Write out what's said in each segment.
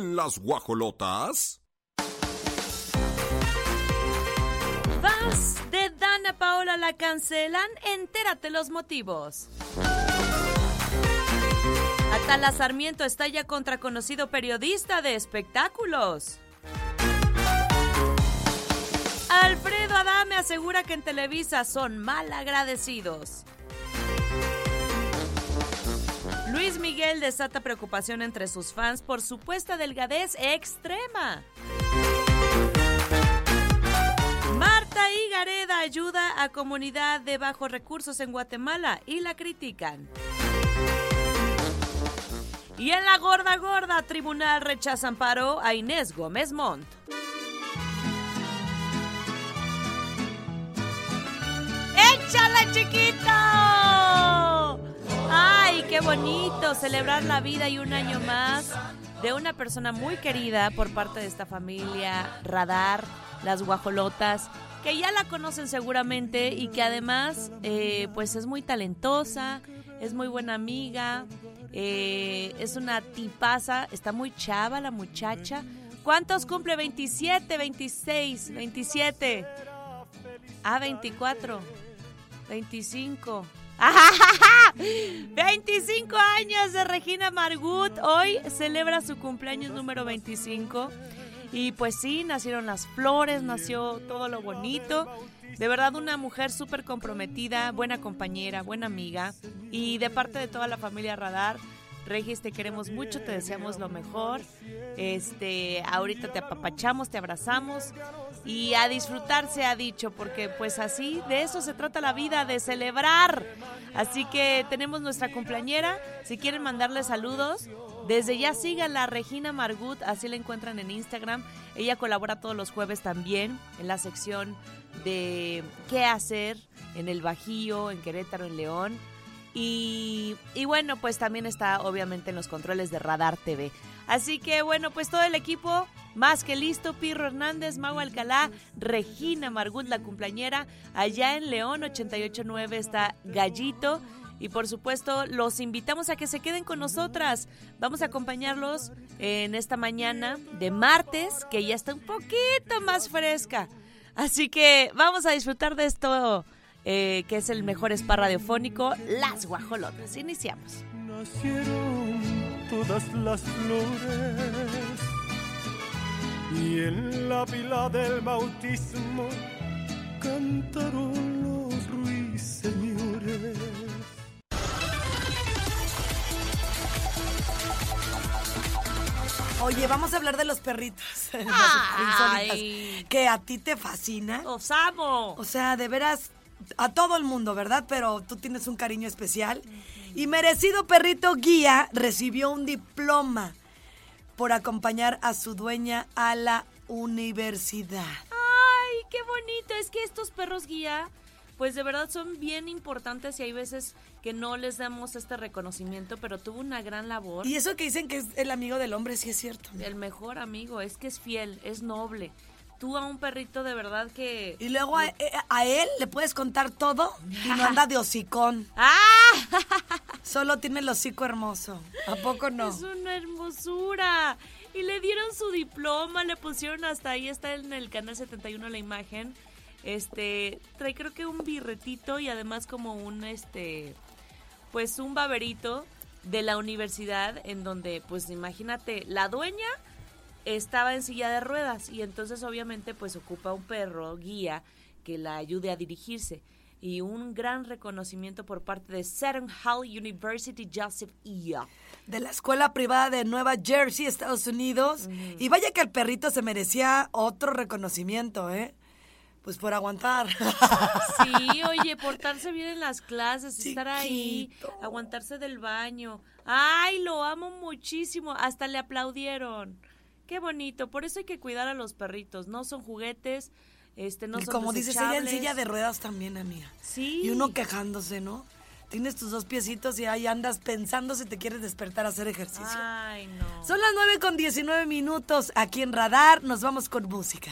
Las guajolotas. Vas de Dana Paola la cancelan, entérate los motivos. Atala Sarmiento estalla contra conocido periodista de espectáculos. Alfredo Adame asegura que en Televisa son mal agradecidos. Luis Miguel desata preocupación entre sus fans por supuesta delgadez extrema. Marta Higareda ayuda a comunidad de bajos recursos en Guatemala y la critican. Y en la gorda gorda, tribunal rechaza amparo a Inés Gómez Montt. ¡Échale, chiquito! ¡Ay, qué bonito! Celebrar la vida y un año más de una persona muy querida por parte de esta familia, Radar, las guajolotas, que ya la conocen seguramente y que además, eh, pues es muy talentosa, es muy buena amiga, eh, es una tipaza, está muy chava la muchacha. ¿Cuántos cumple? 27, 26, 27. Ah, 24, 25. 25 años de Regina Margut. Hoy celebra su cumpleaños número 25. Y pues sí, nacieron las flores, nació todo lo bonito. De verdad, una mujer súper comprometida, buena compañera, buena amiga. Y de parte de toda la familia Radar, Regis, te queremos mucho, te deseamos lo mejor. Este, ahorita te apapachamos, te abrazamos y a disfrutar se ha dicho, porque pues así de eso se trata la vida, de celebrar. Así que tenemos nuestra cumpleañera, si quieren mandarle saludos, desde ya sigan la Regina Margut, así la encuentran en Instagram. Ella colabora todos los jueves también en la sección de qué hacer en el Bajío, en Querétaro, en León. Y, y, bueno, pues también está obviamente en los controles de Radar TV. Así que bueno, pues todo el equipo más que listo. Pirro Hernández, Mau Alcalá, Regina Margut, la cumpleañera. Allá en León 889 está Gallito. Y por supuesto, los invitamos a que se queden con nosotras. Vamos a acompañarlos en esta mañana de martes, que ya está un poquito más fresca. Así que vamos a disfrutar de esto eh, que es el mejor spa radiofónico, Las Guajolotas. Iniciamos. Nacieron todas las flores y en la pila del bautismo cantaron los ruiseñores. Oye, vamos a hablar de los perritos. Ay. que a ti te fascina. ¡Los amo! O sea, de veras, a todo el mundo, ¿verdad? Pero tú tienes un cariño especial. Y merecido perrito guía recibió un diploma por acompañar a su dueña a la universidad. ¡Ay, qué bonito! Es que estos perros guía, pues de verdad son bien importantes y hay veces que no les damos este reconocimiento, pero tuvo una gran labor. Y eso que dicen que es el amigo del hombre, sí es cierto. El mejor amigo, es que es fiel, es noble tú a un perrito de verdad que... Y luego a, a, él le puedes contar todo y no anda de hocicón. ¡Ah! Solo tiene el hocico hermoso. ¿A poco no? Es una hermosura. Y le dieron su diploma, le pusieron hasta ahí, está en el canal 71 la imagen. Este, trae creo que un birretito y además como un, este, pues un baberito de la universidad en donde, pues imagínate, la dueña estaba en silla de ruedas y entonces obviamente pues ocupa un perro guía que la ayude a dirigirse y un gran reconocimiento por parte de Seton Hall University Joseph E. De la escuela privada de Nueva Jersey, Estados Unidos. Y vaya que el perrito se merecía otro reconocimiento, ¿eh? Pues por aguantar. Sí, oye, portarse bien en las clases, estar ahí, aguantarse del baño. Ay, lo amo muchísimo. Hasta le aplaudieron. Qué bonito, por eso hay que cuidar a los perritos, no son juguetes, este no y son como dices ella en silla de ruedas también, amiga. Sí. Y uno quejándose, ¿no? Tienes tus dos piecitos y ahí andas pensando si te quieres despertar a hacer ejercicio. Ay, no. Son las 9 con 19 minutos aquí en Radar, nos vamos con música.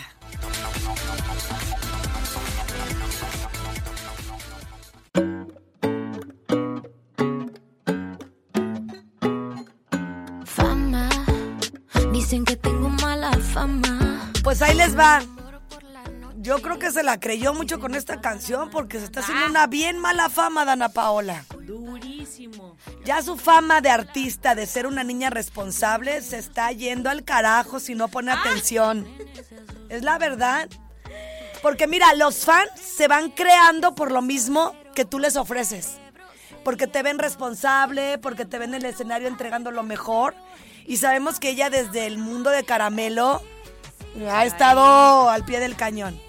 Pues ahí les va. Yo creo que se la creyó mucho con esta canción porque se está haciendo una bien mala fama, Dana Paola. Durísimo. Ya su fama de artista, de ser una niña responsable, se está yendo al carajo si no pone atención. Es la verdad. Porque mira, los fans se van creando por lo mismo que tú les ofreces. Porque te ven responsable, porque te ven en el escenario entregando lo mejor. Y sabemos que ella desde el mundo de caramelo ha estado al pie del cañón.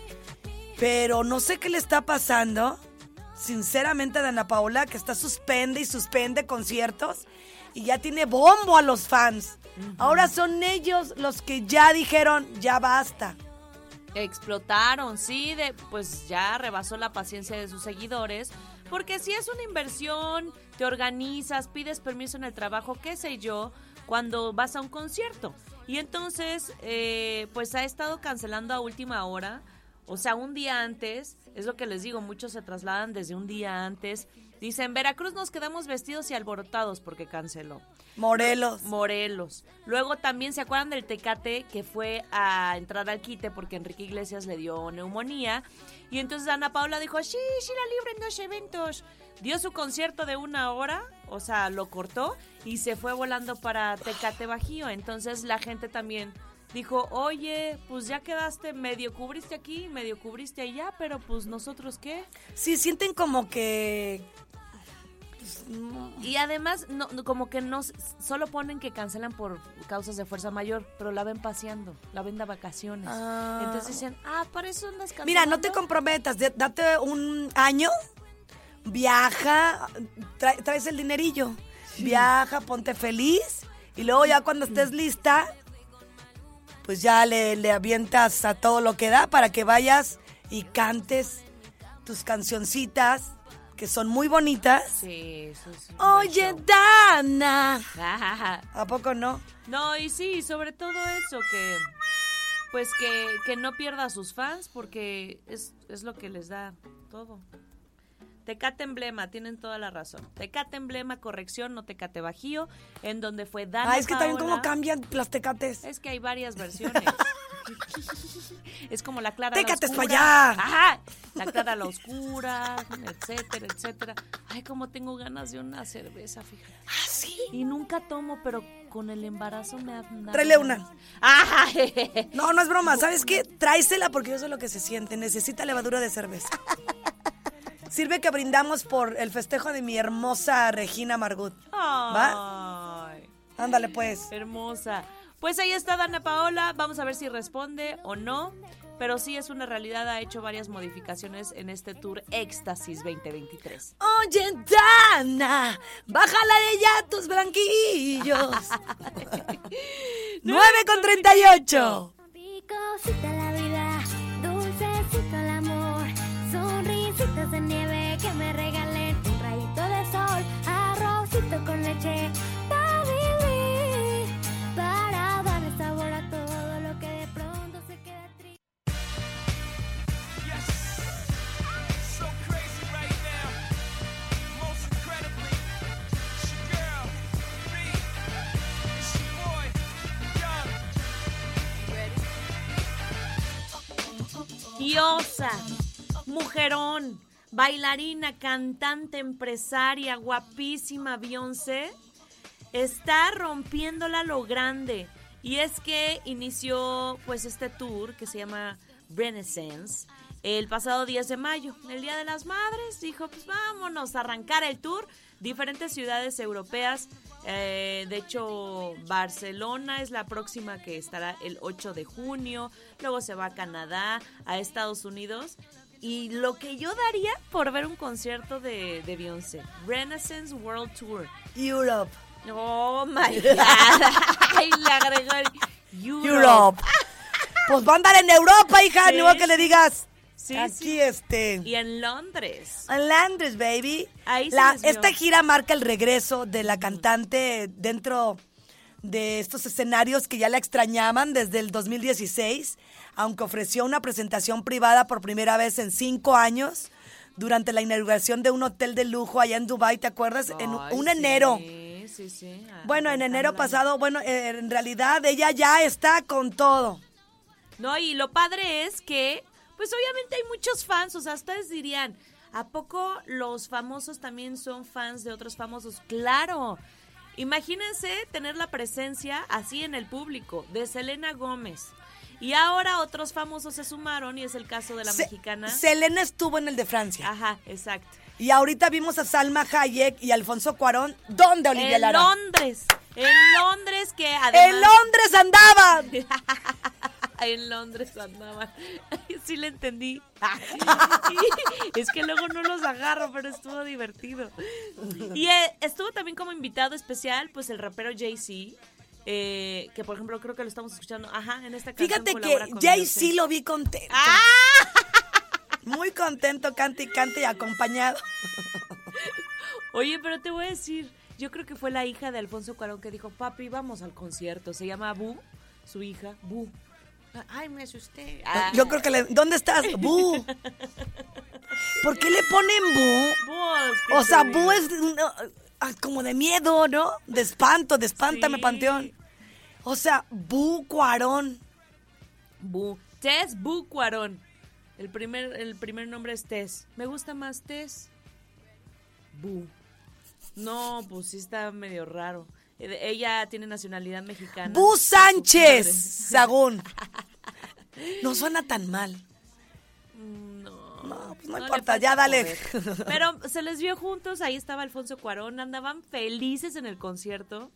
Pero no sé qué le está pasando, sinceramente, a Dana Paola, que está suspende y suspende conciertos y ya tiene bombo a los fans. Ahora son ellos los que ya dijeron, ya basta. Explotaron, sí, de, pues ya rebasó la paciencia de sus seguidores. Porque si es una inversión, te organizas, pides permiso en el trabajo, qué sé yo, cuando vas a un concierto. Y entonces, eh, pues ha estado cancelando a última hora, o sea, un día antes, es lo que les digo, muchos se trasladan desde un día antes. Dicen, Veracruz nos quedamos vestidos y alborotados porque canceló. Morelos. Morelos. Luego también se acuerdan del Tecate que fue a entrar al quite porque Enrique Iglesias le dio neumonía. Y entonces Ana Paula dijo, sí, sí, la libre en dos eventos. Dio su concierto de una hora, o sea, lo cortó y se fue volando para Tecate Bajío. Entonces la gente también dijo, oye, pues ya quedaste, medio cubriste aquí, medio cubriste allá, pero pues nosotros qué. Sí, sienten como que... Y además, no, como que no, solo ponen que cancelan por causas de fuerza mayor, pero la ven paseando, la ven de vacaciones. Ah. Entonces dicen, ah, para eso andas cancelando. Mira, no te comprometas, date un año, viaja, trae- traes el dinerillo, viaja, ponte feliz y luego ya cuando estés lista, pues ya le, le avientas a todo lo que da para que vayas y cantes tus cancioncitas que son muy bonitas. Sí, eso es Oye, Dana. ¿A poco no? No, y sí, sobre todo eso, que pues que, que no pierda a sus fans porque es, es lo que les da todo. Tecate Emblema, tienen toda la razón. Tecate Emblema, corrección, no Tecate Bajío, en donde fue Dana Ah, es que también cómo cambian las tecates. Es que hay varias versiones. es como la clara a la oscura. allá. Ajá. La clara a la oscura, etcétera, etcétera. Ay, como tengo ganas de una cerveza, fíjate. ¿Ah, sí? Y nunca tomo, pero con el embarazo me ha dado Tráele una. Ajá. No, no es broma. ¿Sabes qué? Tráesela porque yo sé lo que se siente. Necesita levadura de cerveza. Sirve que brindamos por el festejo de mi hermosa Regina Margut. ¿Va? Ay, Ándale, pues. hermosa. Pues ahí está Dana Paola. Vamos a ver si responde o no. Pero sí es una realidad, ha hecho varias modificaciones en este tour Éxtasis 2023. Oye, Dana, bájala de ya tus blanquillos. 9 con 38. Diosa, mujerón, bailarina, cantante, empresaria, guapísima Beyoncé, está rompiéndola lo grande. Y es que inició pues este tour que se llama Renaissance el pasado 10 de mayo, el Día de las Madres. Dijo, pues vámonos a arrancar el tour. Diferentes ciudades europeas. eh, de hecho, Barcelona es la próxima que estará el 8 de junio. Luego se va a Canadá, a Estados Unidos. Y lo que yo daría por ver un concierto de, de Beyoncé. Renaissance World Tour. Europe. Oh my God. Ay, le agregó el Europe. Europe. Pues va a andar en Europa, hija. Sí, Ni modo que le digas. Sí, Aquí sí. este. Y en Londres. En Londres, baby. Ahí La- esta gira marca el regreso de la cantante dentro de estos escenarios que ya la extrañaban desde el 2016, aunque ofreció una presentación privada por primera vez en cinco años durante la inauguración de un hotel de lujo allá en Dubai, ¿te acuerdas? En un sí, enero. sí, sí, sí. a- Bueno, en enero pasado, bueno, eh, en realidad ella ya está con todo. No, y lo padre es que, pues obviamente hay muchos fans, o sea, ustedes dirían, ¿a poco los famosos también son fans de otros famosos? Claro. Imagínense tener la presencia así en el público de Selena Gómez. Y ahora otros famosos se sumaron y es el caso de la Se- mexicana. Selena estuvo en el de Francia. Ajá, exacto. Y ahorita vimos a Salma Hayek y Alfonso Cuarón. ¿Dónde, Olivia En Lara? Londres. En Londres que además... ¡En Londres andaban! en Londres andaban. Sí le entendí. es que luego no los agarro, pero estuvo divertido. Y eh, estuvo también como invitado especial, pues el rapero Jay-Z. eh, que por ejemplo creo que lo estamos escuchando. Ajá, en esta canción Fíjate que Jay-Z lo vi contento. ¡Ah! Muy contento, cante y cante y acompañado. Oye, pero te voy a decir, yo creo que fue la hija de Alfonso Cuarón que dijo, papi, vamos al concierto. Se llama Bu, su hija, Bu. Ay, me asusté. Ah. Yo creo que le... ¿Dónde estás? ¡Bu! ¿Por qué le ponen Bu? Vos, ¿qué O sea? Bu es ah, como de miedo, ¿no? De espanto, de espántame, Sí. panteón. O sea, Bu Cuarón. Bu. Tess Bu Cuarón. El primer, el primer nombre es Tess. Me gusta más Tess. Bu. No, pues sí está medio raro. Ella tiene nacionalidad mexicana. Bu Sánchez. Sagún. No suena tan mal. No, No, pues no importa, ya dale. poder. Pero se les vio juntos, ahí estaba Alfonso Cuarón, andaban felices en el concierto.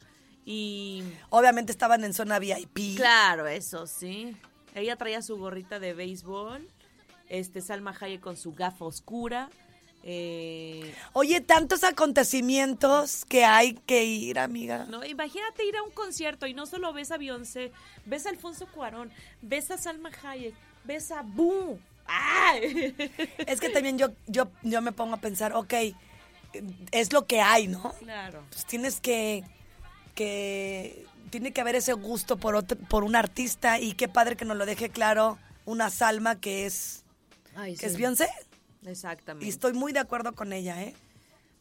Y Obviamente estaban en zona VIP. claro, eso sí. Ella traía su gorrita de béisbol, este Salma Hayek con su gafa oscura. Eh, Oye, tantos acontecimientos que hay que ir, amiga. no, imagínate ir a un concierto y no solo ves a Beyoncé, ves a Alfonso Cuarón, ves a Salma Hayek, ves a Boo. ¡Ay! Es que también yo, yo, yo me pongo a pensar, ok, es lo que hay, ¿no? Claro. Pues tienes que, que, tiene que haber ese gusto por, otro, por un artista y qué padre que nos lo deje claro una Salma que es, Ay, que es sí. Beyoncé. Exactamente. Y estoy muy de acuerdo con ella, ¿eh?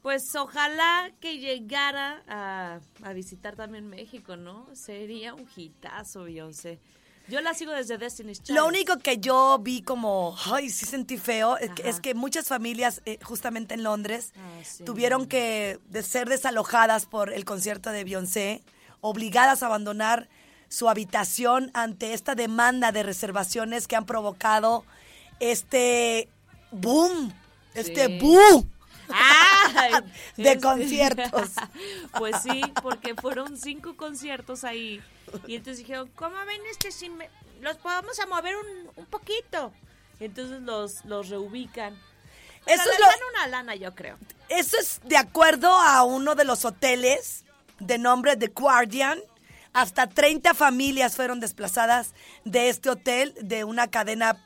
Pues ojalá que llegara a, a visitar también México, ¿no? Sería un hitazo, Beyoncé. Yo la sigo desde Destiny's Child. Lo único que yo vi como, ay, sí sentí feo, es que, Ajá. es que muchas familias, eh, justamente en Londres, Ah, sí. tuvieron que de ser desalojadas por el concierto de Beyoncé, obligadas a abandonar su habitación ante esta demanda de reservaciones que han provocado este boom, este boom ¡Ay! de Este- conciertos. pues sí, porque fueron cinco conciertos ahí. Y entonces dijeron, ¿cómo ven este sin me- Los podemos a mover un, un poquito. Y entonces los, los reubican. Pero Eso es les lo- dan una lana, yo creo. Eso es de acuerdo a uno de los hoteles de nombre The Guardian. Hasta 30 familias fueron desplazadas de este hotel de una cadena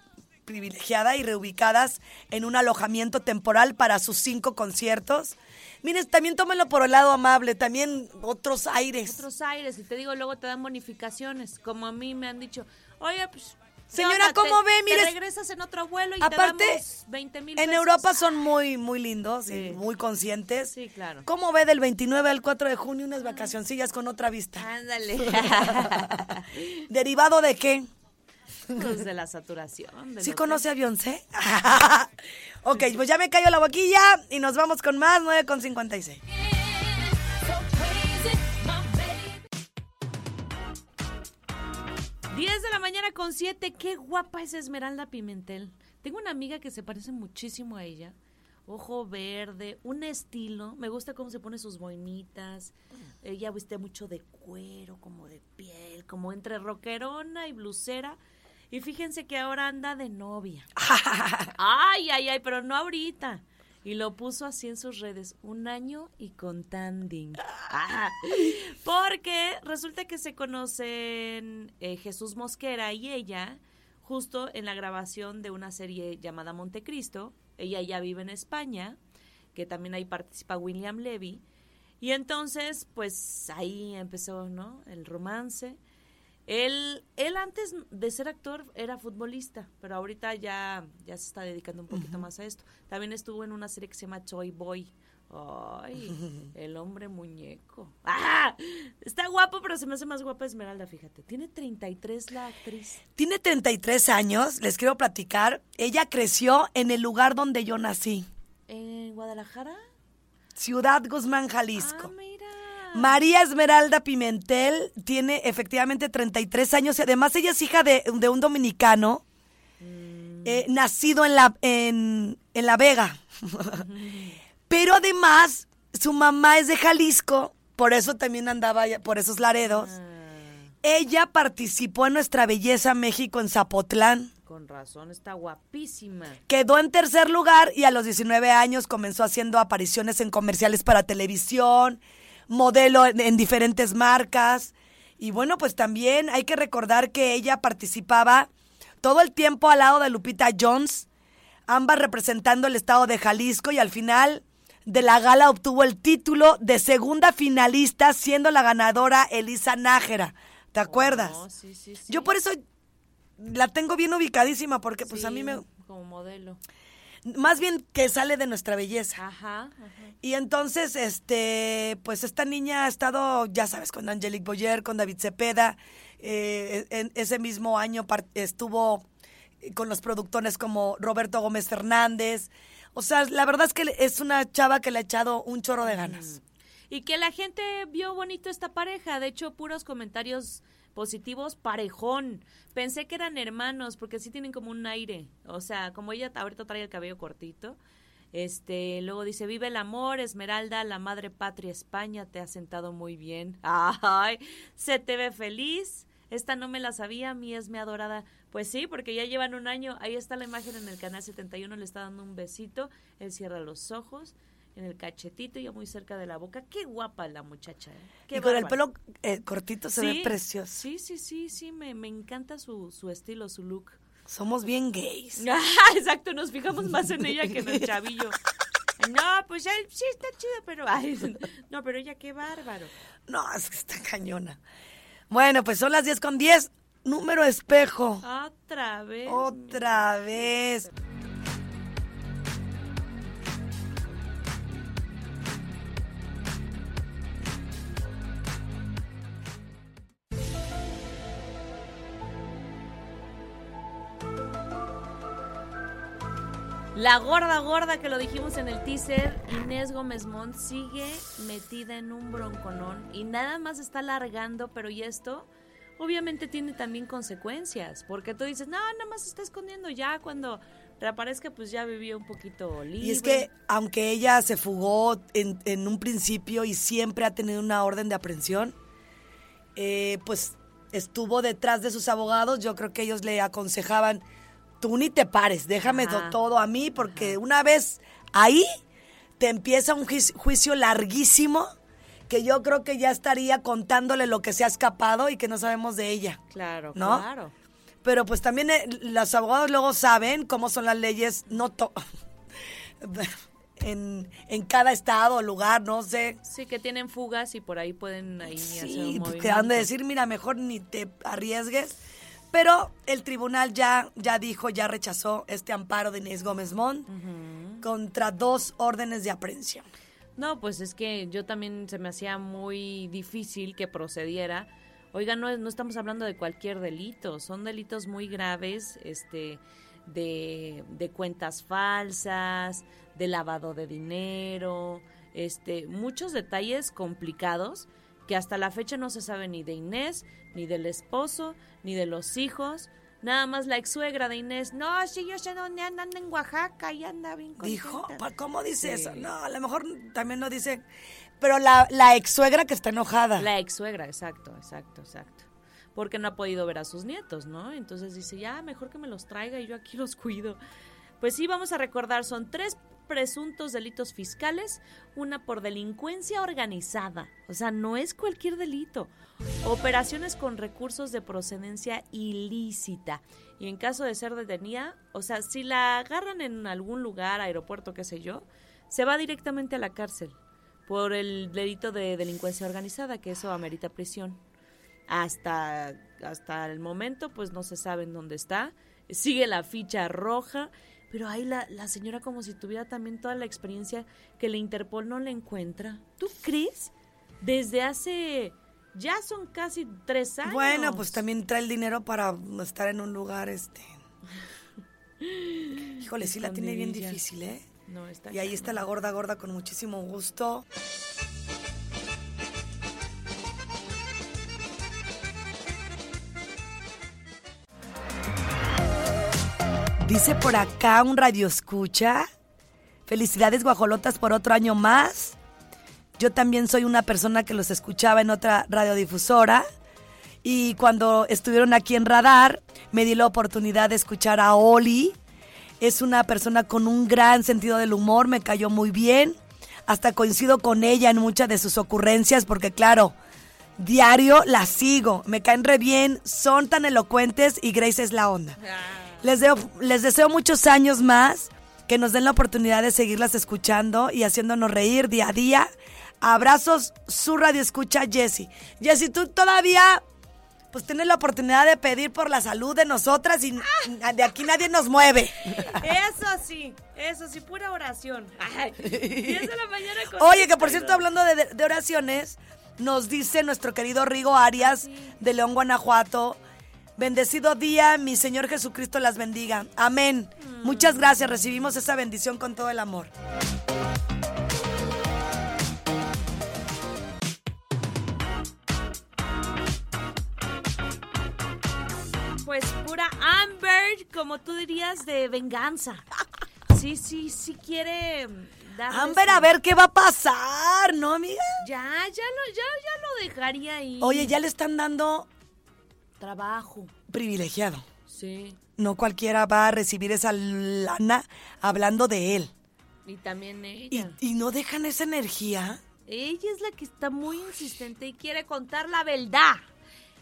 privilegiada y reubicadas en un alojamiento temporal para sus cinco conciertos. Miren, también tómenlo por el lado amable, también otros aires. Otros aires. Y te digo, luego te dan bonificaciones. Como a mí me han dicho, oye, pues... ¿qué Señora, onda? ¿cómo Te- ve? te Mire, regresas en otro vuelo y Aparte, te damos 20 mil en Europa son muy, muy lindos Sí. y muy conscientes. Sí, claro. ¿Cómo ve del 29 al 4 de junio unas vacacioncillas con otra vista? Ándale. ¿Derivado de qué? Pues de la saturación. ¿Sí conoce a Beyoncé? ok, pues ya me cayó la boquilla y nos vamos con más 9 con 56. So crazy, my baby. 10 de la mañana con 7. Qué guapa es Esmeralda Pimentel. Tengo una amiga que se parece muchísimo a ella. Ojo verde, un estilo. Me gusta cómo se pone sus boinitas. Ella viste mucho de cuero, como de piel, como entre rockerona y blusera. Y fíjense que ahora anda de novia. Ay, ay, ay, pero no ahorita. Y lo puso así en sus redes, un año y contanding. Ah, porque resulta que se conocen eh, Jesús Mosquera y ella justo en la grabación de una serie llamada Montecristo. Ella ya vive en España, que también ahí participa William Levy. Y entonces, pues ahí empezó, ¿no? El romance. Él, él antes de ser actor era futbolista, pero ahorita ya, ya se está dedicando un poquito más a esto. También estuvo en una serie que se llama Toy Boy, Ay, el hombre muñeco. ¡Ah! Está guapo, pero se me hace más guapa Esmeralda, fíjate. Tiene 33 la actriz. Tiene 33 años, les quiero platicar. Ella creció en el lugar donde yo nací, ¿En Guadalajara? Ciudad Guzmán, Jalisco. Ah. María Esmeralda Pimentel tiene efectivamente 33 años y además ella es hija de, de un dominicano eh, nacido en la, en, en la Vega. Pero además su mamá es de Jalisco, por eso también andaba por esos laredos. Ella participó en Nuestra Belleza México en Zapotlán. Con razón, está guapísima. Quedó en tercer lugar y a los 19 años comenzó haciendo apariciones en comerciales para televisión, modelo en, en diferentes marcas. Y bueno, pues también hay que recordar que ella participaba todo el tiempo al lado de Lupita Jones, ambas representando el estado de Jalisco y al final de la gala obtuvo el título de segunda finalista siendo la ganadora Elisa Nájera. ¿Te acuerdas? Oh, sí, sí, sí. Yo por eso la tengo bien ubicadísima porque pues a mí me Como modelo. Más bien que sale de nuestra belleza. Ajá, ajá. Y entonces, este, pues esta niña ha estado, ya sabes, con Angelique Boyer, con David Cepeda. eh, en ese mismo año estuvo con los productores como Roberto Gómez Fernández. O sea, la verdad es que es una chava que le ha echado un chorro de ganas. Y que la gente vio bonito esta pareja. De hecho, puros comentarios positivos, parejón. Pensé que eran hermanos, porque sí tienen como un aire. O sea, como ella ahorita trae el cabello cortito. Este, luego dice, vive el amor, Esmeralda, la madre patria España, te ha sentado muy bien. Ay, se te ve feliz. Esta no me la sabía, mi Esme adorada. Pues sí, porque ya llevan un año. Ahí está la imagen en el canal 71, le está dando un besito. Él cierra los ojos en el cachetito, ya muy cerca de la boca. Qué guapa la muchacha. ¿eh? Qué y con el pelo eh, cortito se Sí, ve precioso. Sí, sí, sí, sí, me, me encanta su, su estilo, su look. Somos bien gays. Exacto, nos fijamos más en ella que en el chavillo. No, pues él sí está chido, pero... ay, no, pero ella qué bárbaro. No, es que está cañona. Bueno, pues son las 10 con 10. Número espejo. Otra vez. Otra vez. La gorda gorda que lo dijimos en el teaser, Inés Gómez Mont sigue metida en un bronconón y nada más está largando, pero y esto obviamente tiene también consecuencias, porque tú dices, no, nada más se está escondiendo ya cuando reaparezca pues ya vivió un poquito libre. Y es que, aunque ella se fugó en, en un principio y siempre ha tenido una orden de aprehensión, eh, pues estuvo detrás de sus abogados. Yo creo que ellos le aconsejaban, tú ni te pares, déjame todo a mí, porque una vez ahí te empieza un juicio, larguísimo que yo creo que ya estaría contándole lo que se ha escapado y que no sabemos de ella. Claro, ¿no? claro. Pero pues también eh, los abogados luego saben cómo son las leyes, no to- en, en cada estado o lugar, no sé. Sí, que tienen fugas y por ahí pueden ahí hacer Sí, un pues, que han de movimiento. decir, mira, mejor ni te arriesgues. Pero el tribunal ya, ya dijo, ya rechazó este amparo de Inés Gómez Mont contra dos órdenes de aprehensión. No, pues es que yo también se me hacía muy difícil que procediera. Oiga, no, no estamos hablando de cualquier delito, son delitos muy graves, este, de, de cuentas falsas, de lavado de dinero, este, muchos detalles complicados que hasta la fecha no se sabe ni de Inés, ni del esposo, ni de los hijos. Nada más la ex suegra de Inés, no, sí, yo sé dónde andan en Oaxaca y anda bien Dijo, contenta". ¿pa- ¿cómo dice Sí. eso? No, a lo mejor también no dice. Pero la, la ex suegra que está enojada. La ex suegra, exacto, exacto, exacto. Porque no ha podido ver a sus nietos, ¿no? Entonces dice, ya, mejor que me los traiga y yo aquí los cuido. Pues sí, vamos a recordar, son tres presuntos delitos fiscales, una por delincuencia organizada, o sea, no es cualquier delito. Operaciones con recursos de procedencia ilícita. Y en caso de ser detenida, o sea, si la agarran en algún lugar, aeropuerto, qué sé yo, se va directamente a la cárcel por el delito de delincuencia organizada, que eso amerita prisión. Hasta, hasta el momento, pues no se sabe en dónde está. Sigue la ficha roja. Pero ahí la, la señora como si tuviera también toda la experiencia que la Interpol no le encuentra. ¿Tú crees? Desde hace... Ya son casi tres años. Bueno, pues también trae el dinero para estar en un lugar, este... Híjole, sí la tiene bien difícil, ¿eh? No, está Y ahí está la gorda gorda con muchísimo gusto. Dice por acá un radio escucha. Felicidades guajolotas por otro año más. Yo también soy una persona que los escuchaba en otra radiodifusora. Y cuando estuvieron aquí en Radar, me di la oportunidad de escuchar a Oli. Es una persona con un gran sentido del humor, me cayó muy bien. Hasta coincido con ella en muchas de sus ocurrencias, porque claro, diario la sigo. Me caen re bien, son tan elocuentes y Grace es la onda. Les, deo- les deseo muchos años más, que nos den la oportunidad de seguirlas escuchando y haciéndonos reír día a día. Abrazos, su radio escucha Jessie. Jessie, tú todavía pues tienes la oportunidad de pedir por la salud de nosotras y de aquí nadie nos mueve. Eso sí, eso sí, pura oración. Ay, 10 de la mañana con Oye, que por 32. cierto, hablando de, de oraciones, nos dice nuestro querido Rigo Arias de León, Guanajuato. Bendecido día, mi Señor Jesucristo las bendiga. Amén. Muchas gracias, recibimos esa bendición con todo el amor. Pues pura Amber, como tú dirías, de venganza. Sí, sí, sí quiere darle Amber, a ver qué va a pasar, ¿no, amiga? Ya, ya lo, ya, ya lo dejaría ahí. Oye, ya le están dando Trabajo. privilegiado. Sí. No cualquiera va a recibir esa lana hablando de él. Y también Y, ella. y no dejan esa energía. Ella es la que está muy insistente y quiere contar la verdad.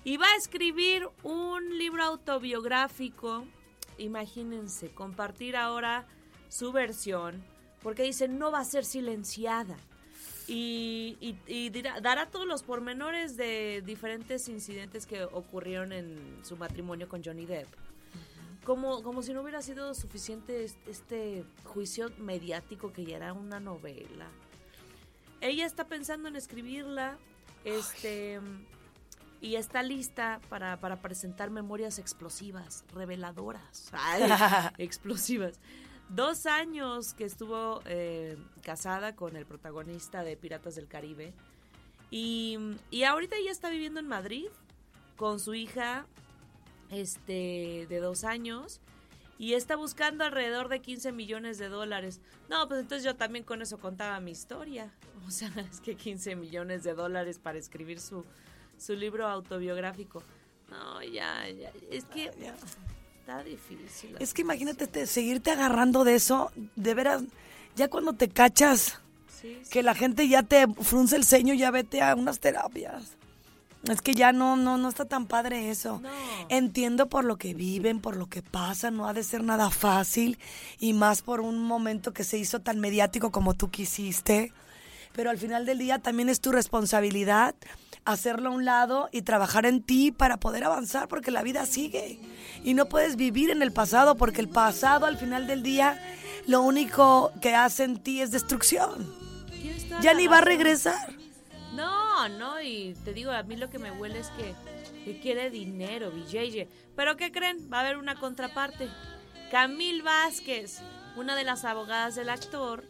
Y va a escribir un libro autobiográfico. Imagínense, compartir ahora su versión. Porque dice, no va a ser silenciada. Y, y- y dirá- dará todos los pormenores de diferentes incidentes que ocurrieron en su matrimonio con Johnny Depp. Como, como si no hubiera sido suficiente es- este juicio mediático que ya era una novela. Ella está pensando en escribirla, este, y está lista para, para presentar memorias explosivas, reveladoras, Ay, explosivas. Dos años que estuvo eh, casada con el protagonista de Piratas del Caribe. Y, y ahorita ella está viviendo en Madrid con su hija este, de dos años y está buscando alrededor de 15 millones de dólares. No, pues entonces yo también con eso contaba mi historia. O sea, es que 15 millones de dólares para escribir su, su libro autobiográfico. No, ya, ya, es que está difícil. Es que imagínate te- seguirte agarrando de eso, de veras, ya cuando te cachas Sí, sí. que la gente ya te frunce el ceño, ya vete a unas terapias. Es que ya no, no, no está tan padre eso. No. Entiendo por lo que viven, por lo que pasa, no ha de ser nada fácil y más por un momento que se hizo tan mediático como tú quisiste. Pero al final del día también es tu responsabilidad hacerlo a un lado y trabajar en ti para poder avanzar porque la vida sigue. Y no puedes vivir en el pasado porque el pasado al final del día lo único que hace en ti es destrucción. Ya ni va a regresar. No, no, y te digo, a mí lo que me huele es que, que quiere dinero, BJJ. Pero ¿qué creen? Va a haber una contraparte. Camil Vázquez, una de las abogadas del actor,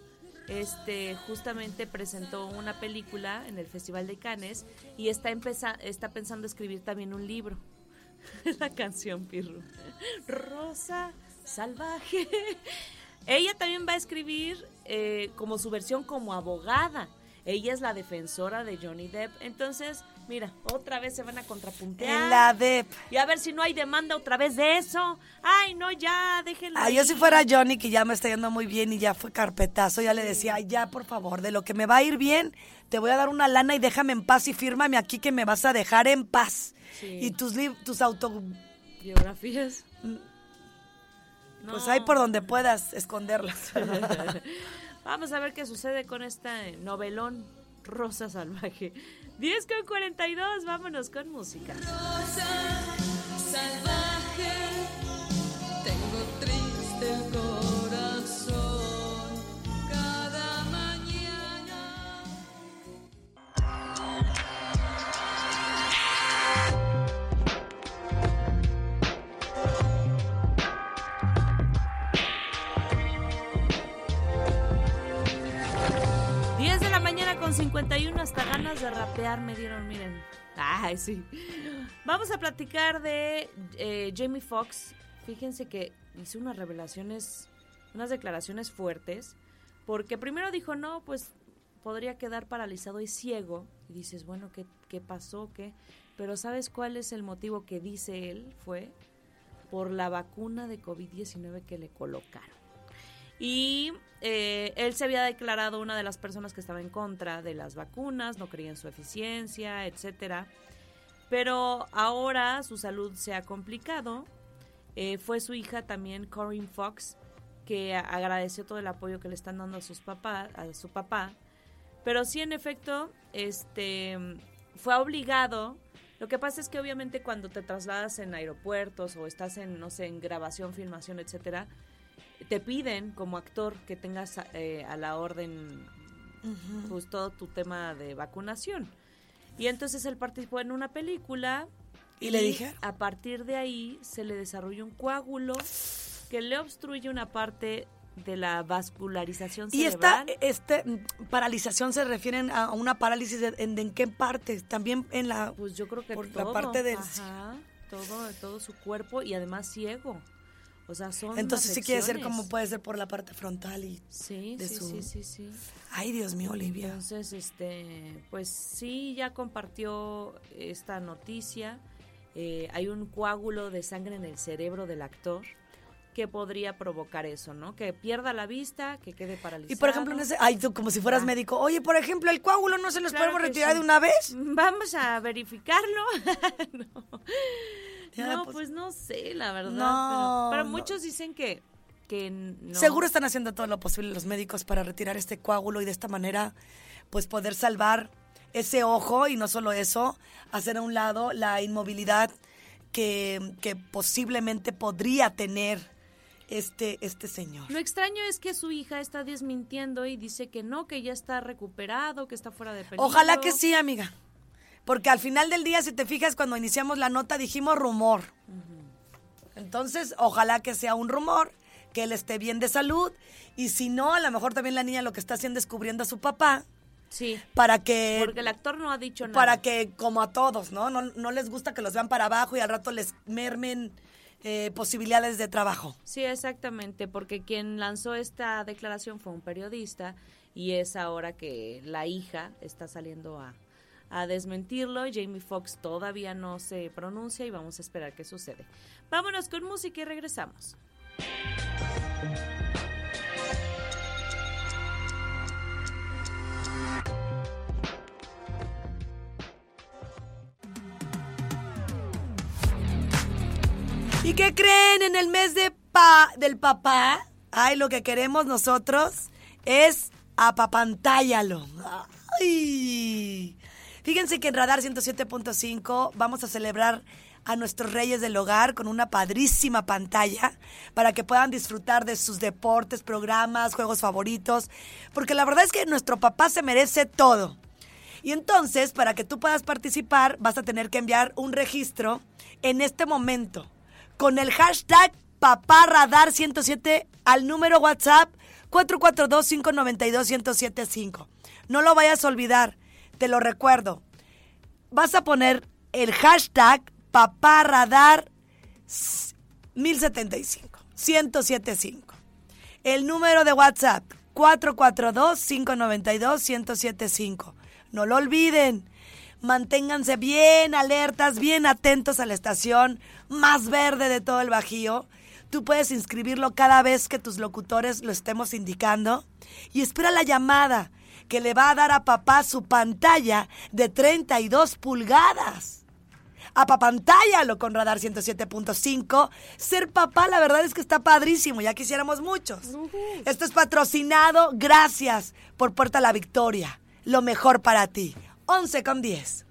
este, justamente presentó una película en el Festival de Cannes y está, está pensando escribir también un libro. La canción Pirru. Rosa salvaje. Ella también va a escribir eh, como su versión como abogada. Ella es la defensora de Johnny Depp. Entonces, mira, otra vez se van a contrapuntear. En la DEP. Y a ver si no hay demanda otra vez de eso. Ay, no, ya, déjenlo. Ah, yo si fuera Johnny, que ya me está yendo muy bien y ya fue carpetazo, ya le decía, "Ay, ya, por favor, de lo que me va a ir bien, te voy a dar una lana y déjame en paz y fírmame aquí que me vas a dejar en paz. Sí. Y tus, tus auto... Biografías. Pues ahí por donde puedas esconderlas. Vamos a ver qué sucede con este novelón Rosa Salvaje. 10 con 42, vámonos con música. salvaje, 51 hasta ganas de rapear me dieron, miren. Ay, sí. Vamos a platicar de eh, Jamie Foxx. Fíjense que hizo unas revelaciones, unas declaraciones fuertes, porque primero dijo, no, pues podría quedar paralizado y ciego. Y dices, bueno, ¿qué, qué pasó? ¿Qué? Pero ¿sabes cuál es el motivo que dice él? Fue por la vacuna de COVID-19 que le colocaron. Y eh, él se había declarado una de las personas que estaba en contra de las vacunas, no creía en su eficiencia, etcétera. Pero ahora su salud se ha complicado. Eh, fue su hija también, Corinne Fox, que agradeció todo el apoyo que le están dando a sus papás, a su papá. Pero sí, en efecto, este fue obligado. Lo que pasa es que obviamente cuando te trasladas en aeropuertos o estás en, no sé, en grabación, filmación, etcétera, te piden como actor que tengas eh, a la orden pues todo tu tema de vacunación. Y entonces él participó en una película ¿Y le dije? a partir de ahí se le desarrolla un coágulo que le obstruye una parte de la vascularización Y esta cerebral. este, mm, paralización se refieren a una parálisis de, en, de en qué parte? También en la... Pues yo creo que por la todo, parte del- ajá, todo, todo su cuerpo y además ciego. O sea, son Entonces sí quiere ser como puede ser por la parte frontal y... Sí, de sí, su- sí, sí, sí. Ay, Dios mío, Olivia. Entonces, este, pues sí, ya compartió esta noticia. Eh, hay un coágulo de sangre en el cerebro del actor que podría provocar eso, ¿no? Que pierda la vista, que quede paralizado. Y por ejemplo, en ese, ay, tú como si fueras Ah. médico. Oye, por ejemplo, el coágulo no se los Claro podemos retirar sí. de una vez. Vamos a verificarlo. no, No, pues- pues, no sé, la verdad. No, pero, pero no. muchos dicen que, que no. Seguro están haciendo todo lo posible los médicos para retirar este coágulo y de esta manera, pues poder salvar ese ojo y no solo eso, hacer a un lado la inmovilidad que, que posiblemente podría tener este, este señor. Lo extraño es que su hija está desmintiendo y dice que no, que ya está recuperado, que está fuera de peligro. Ojalá que sí, amiga. Porque al final del día, si te fijas, cuando iniciamos la nota dijimos rumor. Entonces, ojalá que sea un rumor, que él esté bien de salud. Y si no, a lo mejor también la niña lo que está haciendo es cubriendo a su papá Sí, para que... porque el actor no ha dicho nada. para que, como a todos, ¿no? ¿no? No les gusta que los vean para abajo y al rato les mermen eh, posibilidades de trabajo. Sí, exactamente, porque quien lanzó esta declaración fue un periodista y es ahora que la hija está saliendo a, a desmentirlo. Jamie Foxx todavía no se pronuncia y vamos a esperar qué sucede. Vámonos con música y regresamos. ¿Y qué creen en el mes de pa del papá? Ay, lo que queremos nosotros es apapantállalo. Ay. Fíjense que en Radar 107.5 vamos a celebrar a nuestros reyes del hogar con una padrísima pantalla para que puedan disfrutar de sus deportes, programas, juegos favoritos, porque la verdad es que nuestro papá se merece todo. Y entonces, para que tú puedas participar, vas a tener que enviar un registro en este momento con el hashtag paparradar107 al número WhatsApp 442-592-1075. No lo vayas a olvidar, te lo recuerdo. Vas a poner el hashtag paparradar 1075, 1075. El número de WhatsApp 442-592-1075. No lo olviden. Manténganse bien alertas, bien atentos a la estación más verde de todo el Bajío. Tú puedes inscribirlo cada vez que tus locutores lo estemos indicando. Y espera la llamada que le va a dar a papá su pantalla de 32 pulgadas apapantállalo con Radar 107.5. Ser papá, la verdad es que está padrísimo, ya quisiéramos muchos. Esto es patrocinado, gracias por Puerta a la Victoria. Lo mejor para ti. 11 con 10.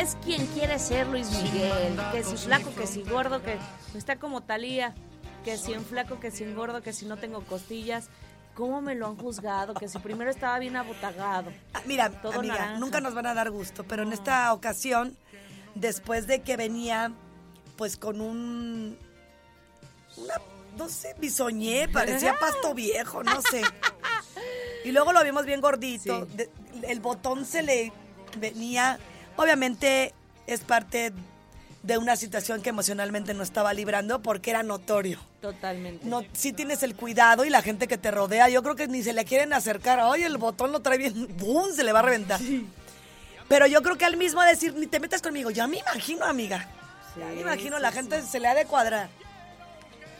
Es quien quiere ser Luis Miguel. Que si flaco, que si gordo, que está como Talía. Que si en flaco, que si en gordo, que si no tengo costillas. ¿Cómo me lo han juzgado? Que si primero estaba bien abotagado. Ah, Mira, Todo amiga, naranja. nunca nos van a dar gusto, pero en esta ocasión, después de que venía, pues con un. Una, no sé, bisoñé, parecía pasto viejo, no sé. Y luego lo vimos bien gordito. Sí. de- el botón se le venía. Obviamente es parte de una situación que emocionalmente no estaba librando porque era notorio. Totalmente. No, sí tienes el cuidado y la gente que te rodea, yo creo que ni se le quieren acercar. Ay, el botón lo trae bien, ¡bum! Se le va a reventar. Pero yo creo que al mismo decir, ni te metas conmigo, ya me imagino, amiga. Ya me Sí, imagino, sí, la sí. gente se le ha de cuadrar.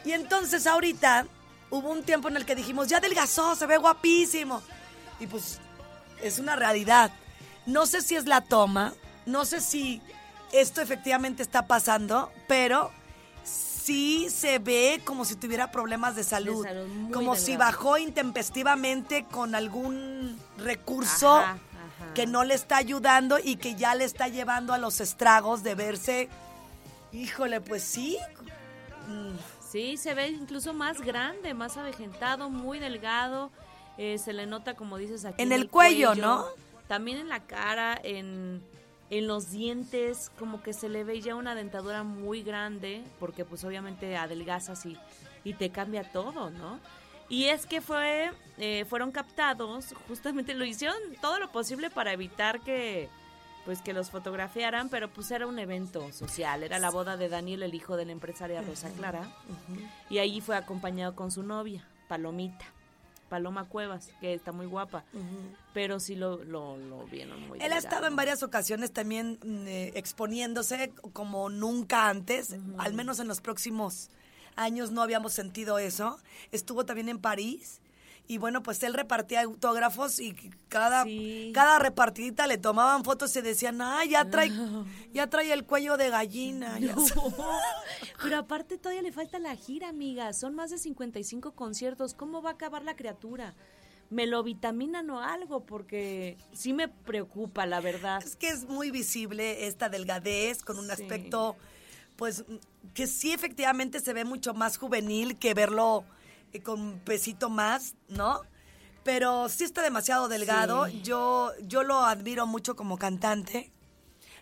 Y entonces ahorita hubo un tiempo en el que dijimos, ya adelgazó, se ve guapísimo. Y pues es una realidad. No sé si es la toma, no sé si esto efectivamente está pasando, pero sí se ve como si tuviera problemas de salud. como si bajó intempestivamente con algún recurso Ajá, ajá. que no le está ayudando y que ya le está llevando a los estragos de verse, híjole, pues sí. Sí, se ve incluso más grande, más avejentado, muy delgado. eh, se le nota, como dices aquí. En el cuello, ¿no? También en la cara, en, en los dientes, como que se le ve ya una dentadura muy grande, porque pues obviamente adelgazas y, y te cambia todo, ¿no? Y es que fue, eh, fueron captados, justamente lo hicieron todo lo posible para evitar que pues que los fotografiaran, pero pues era un evento social, era la boda de Daniel, el hijo de la empresaria Rosa Clara, y allí fue acompañado con su novia, Palomita, Paloma Cuevas, que está muy guapa, pero sí lo, lo, lo vieron muy Él ha estado en varias ocasiones también mm, eh, exponiéndose como nunca antes, al menos en los próximos años no habíamos sentido eso. Estuvo también en París y bueno, pues él repartía autógrafos y cada, Sí. cada repartidita le tomaban fotos y decían, ah, ya trae, ya trae el cuello de gallina. No. Pero aparte todavía le falta la gira, amiga. Son más de 55 conciertos. ¿Cómo va a acabar la criatura? ¿Me lo vitaminan o algo? Porque sí me preocupa, la verdad. Es que es muy visible esta delgadez con un Sí. aspecto, pues, que sí efectivamente se ve mucho más juvenil que verlo con un pesito más, ¿no? Pero sí está demasiado delgado. Sí. Yo, yo lo admiro mucho como cantante.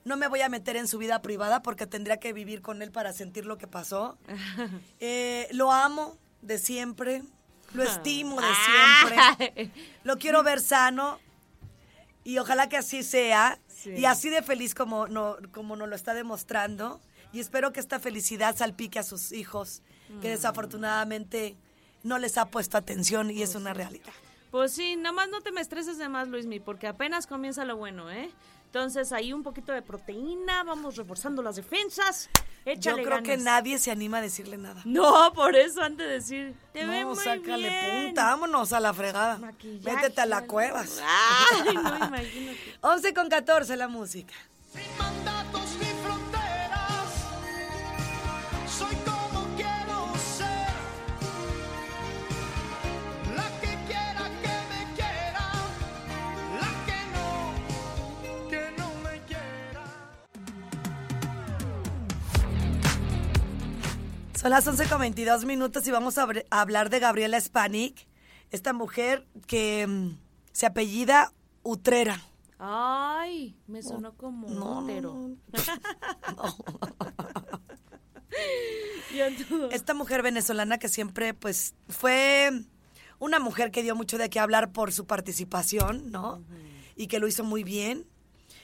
No me voy a meter en su vida privada porque tendría que vivir con él para sentir lo que pasó. Eh, lo amo de siempre. Lo estimo de siempre. Lo quiero ver sano y ojalá que así sea Sí. y así de feliz como, no, como nos lo está demostrando. Y espero que esta felicidad salpique a sus hijos, Mm. que desafortunadamente no les ha puesto atención y es una realidad. Pues sí, nada más no te me estreses de más, Luismi, porque apenas comienza lo bueno, ¿eh? Entonces ahí un poquito de proteína, vamos reforzando las defensas. Échale Yo creo que nadie se anima a decirle nada. No, por eso antes de decir, te ve No, muy sácale bien. punta, vámonos a la fregada. Maquillaje, Métete a la cuevas. Ay, no, imagínate. 11 con 14 la música. Son las 11 con 22 minutos y vamos a, hablar de Gabriela Spanik, esta mujer que mm, se apellida Utrera. Ay, me sonó como no, útero. no. Esta mujer venezolana que siempre, pues, fue una mujer que dio mucho de qué hablar por su participación, ¿no? Y que lo hizo muy bien.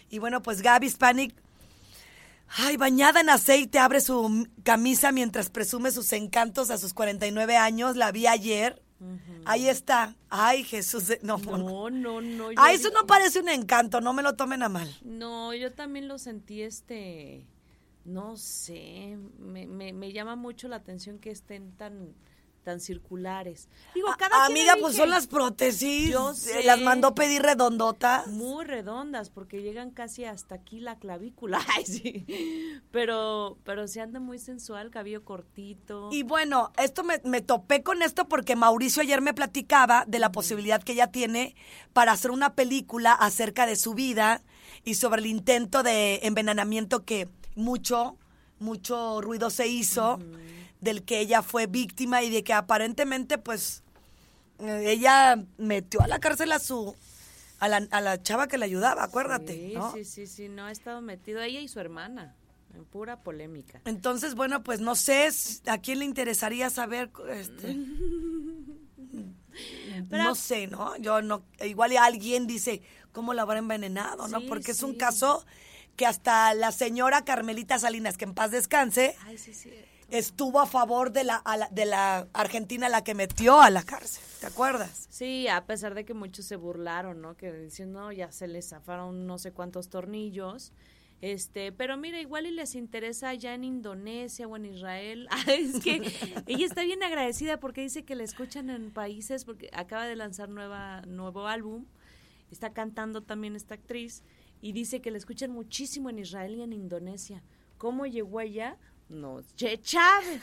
Y bueno, pues Gaby Spanik, ay, bañada en aceite, abre su camisa mientras presume sus encantos a sus 49 años. La vi ayer. Ahí está. Ay, Jesús. de- No, no. No, no, yo Ah, eso no parece un encanto, no me lo tomen a mal. No, yo también lo sentí este, no sé, me, me, me llama mucho la atención que estén tan, tan circulares. Digo, A- cada quien amiga, pues son las prótesis. Yo eh, sé. Las mandó pedir redondotas. muy redondas porque llegan casi hasta aquí la clavícula. Ay, sí. Pero pero se anda muy sensual, cabello cortito. Y bueno, esto me, me topé con esto porque Mauricio ayer me platicaba de la posibilidad que ella tiene para hacer una película acerca de su vida y sobre el intento de envenenamiento que mucho, mucho ruido se hizo, del que ella fue víctima y de que aparentemente pues eh, ella metió a la cárcel a su a la, a la chava que le ayudaba, acuérdate, Sí, ¿no? sí, sí, sí, no ha estado metido ella y su hermana en pura polémica. Entonces, bueno, pues no sé a quién le interesaría saber, este, Pero- no sé, ¿no? Yo no, igual alguien dice cómo la habrá envenenado, ¿no? Sí, Porque es un caso que hasta la señora Carmelita Salinas, que en paz descanse, Ay, sí, sí. Estuvo a favor de la, a la- de la Argentina la que metió a la cárcel, ¿te acuerdas? Sí, a pesar de que muchos se burlaron, ¿no? Que diciendo, no, ya se les zafaron no sé cuántos tornillos. Este, pero mira, igual y les interesa allá en Indonesia o en Israel. Es que ella está bien agradecida porque dice que la escuchan en países, porque acaba de lanzar nueva, nuevo álbum, está cantando también esta actriz, y dice que la escuchan muchísimo en Israel y en Indonesia. ¿Cómo llegó allá? No, che, Chávez.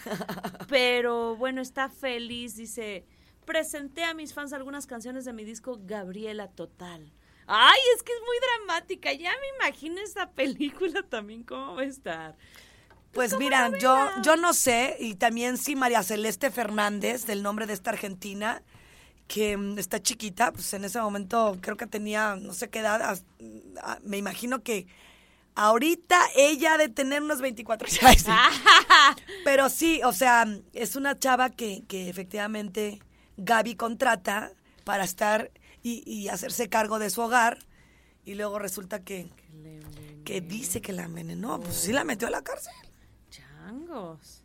Pero bueno, está feliz, dice, presenté a mis fans algunas canciones de mi disco Gabriela Total. Ay, es que es muy dramática. Ya me imagino esta película también cómo va a estar. Pues mira, yo, yo no sé, y también sí María Celeste Fernández, del nombre de esta argentina, que mm, está chiquita, pues en ese momento creo que tenía no sé qué edad, me imagino que ahorita ella ha de tener unos 24 años. Ay, sí. Pero sí, o sea, es una chava que, que efectivamente Gaby contrata para estar y, y hacerse cargo de su hogar, y luego resulta que, que dice que la envenenó, pues sí la metió a la cárcel. Changos.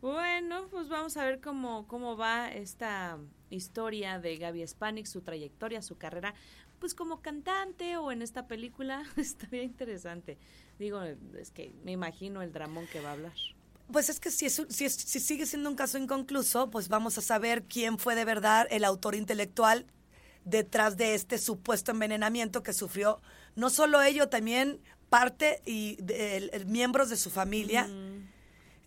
Bueno, pues vamos a ver cómo, cómo va esta historia de Gaby Spanik, su trayectoria, su carrera, pues como cantante o en esta película, estaría interesante. Digo, es que me imagino el dramón que va a hablar. Pues es que si, es si, es- si sigue siendo un caso inconcluso, pues vamos a saber quién fue de verdad el autor intelectual detrás de este supuesto envenenamiento que sufrió no solo ello, también parte y de- el- el- miembros de su familia,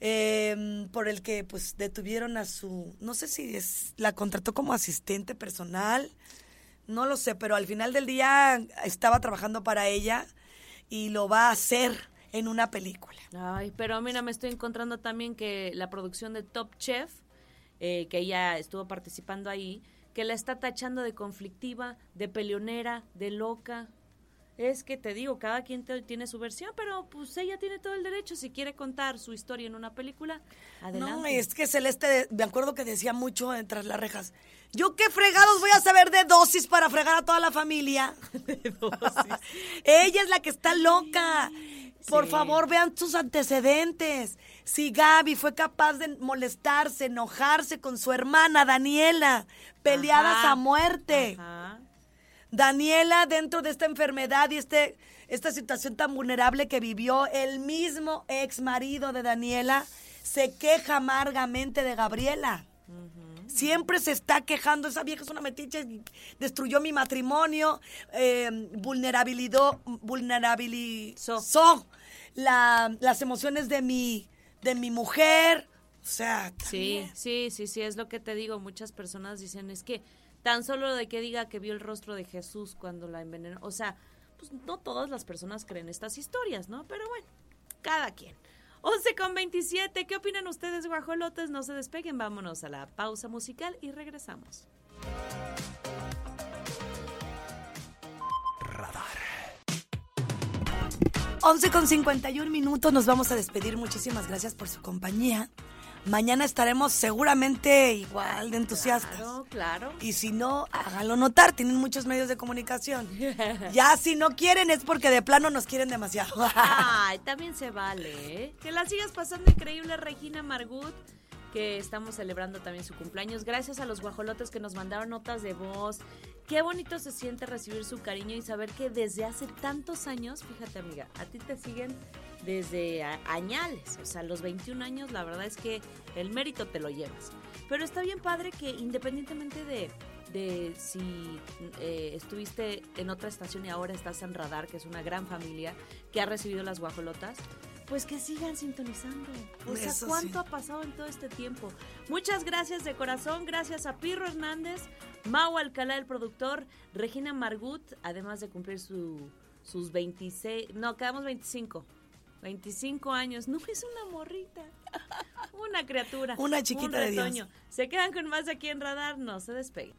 eh, por el que pues detuvieron a su, no sé si es, la contrató como asistente personal, no lo sé, pero al final del día estaba trabajando para ella y lo va a hacer en una película. Ay, pero mira, me estoy encontrando también que la producción de Top Chef, eh, que ella estuvo participando ahí, que la está tachando de conflictiva, de peleonera, de loca. Es que te digo, cada quien te- tiene su versión, pero pues ella tiene todo el derecho. Si quiere contar su historia en una película, adelante. No, es que Celeste, me acuerdo que decía mucho tras las rejas. Yo qué fregados voy a saber de dosis para fregar a toda la familia. Ella es la que está loca. Por Sí. favor, vean sus antecedentes. Si Gaby fue capaz de molestarse, enojarse con su hermana Daniela, peleadas Ajá, a muerte. Ajá. Daniela, dentro de esta enfermedad y este, esta situación tan vulnerable que vivió, el mismo ex marido de Daniela se queja amargamente de Gabriela. Siempre se está quejando, esa vieja es una metiche, destruyó mi matrimonio, eh, vulnerabilizó la- las emociones de mi, de mi mujer. O sea, Sí, sí, sí, sí, es lo que te digo. Muchas personas dicen, es que tan solo de que diga que vio el rostro de Jesús cuando la envenenó. O sea, pues no todas las personas creen estas historias, ¿no? Pero bueno, cada quien. 11 con 27, ¿qué opinan ustedes, guajolotes? No se despeguen, vámonos a la pausa musical y regresamos. 11 con 51 minutos, nos vamos a despedir. Muchísimas gracias por su compañía. Mañana estaremos seguramente igual de entusiastas. Claro, claro. Y si no, háganlo notar, tienen muchos medios de comunicación. Ya si no quieren es porque de plano nos quieren demasiado. Ay, también se vale, ¿eh? Que la sigas pasando increíble, Regina Margut, que estamos celebrando también su cumpleaños. Gracias a los guajolotes que nos mandaron notas de voz, qué bonito se siente recibir su cariño y saber que desde hace tantos años, fíjate amiga, a ti te siguen desde añales, o sea, los 21 años, la verdad es que el mérito te lo llevas. Pero está bien padre que independientemente de, de si eh, estuviste en otra estación y ahora estás en Radar, que es una gran familia que ha recibido las guajolotas, pues que sigan sintonizando. O sea, Eso ¿cuánto sí. ha pasado en todo este tiempo? Muchas gracias de corazón, gracias a Pirro Hernández, Mau Alcalá, el productor, Regina Margut, además de cumplir su, sus 26, no, quedamos 25. 25 años, no es una morrita, una criatura. Una chiquita un de Dios. Se quedan con más aquí en Radar, no se despeguen.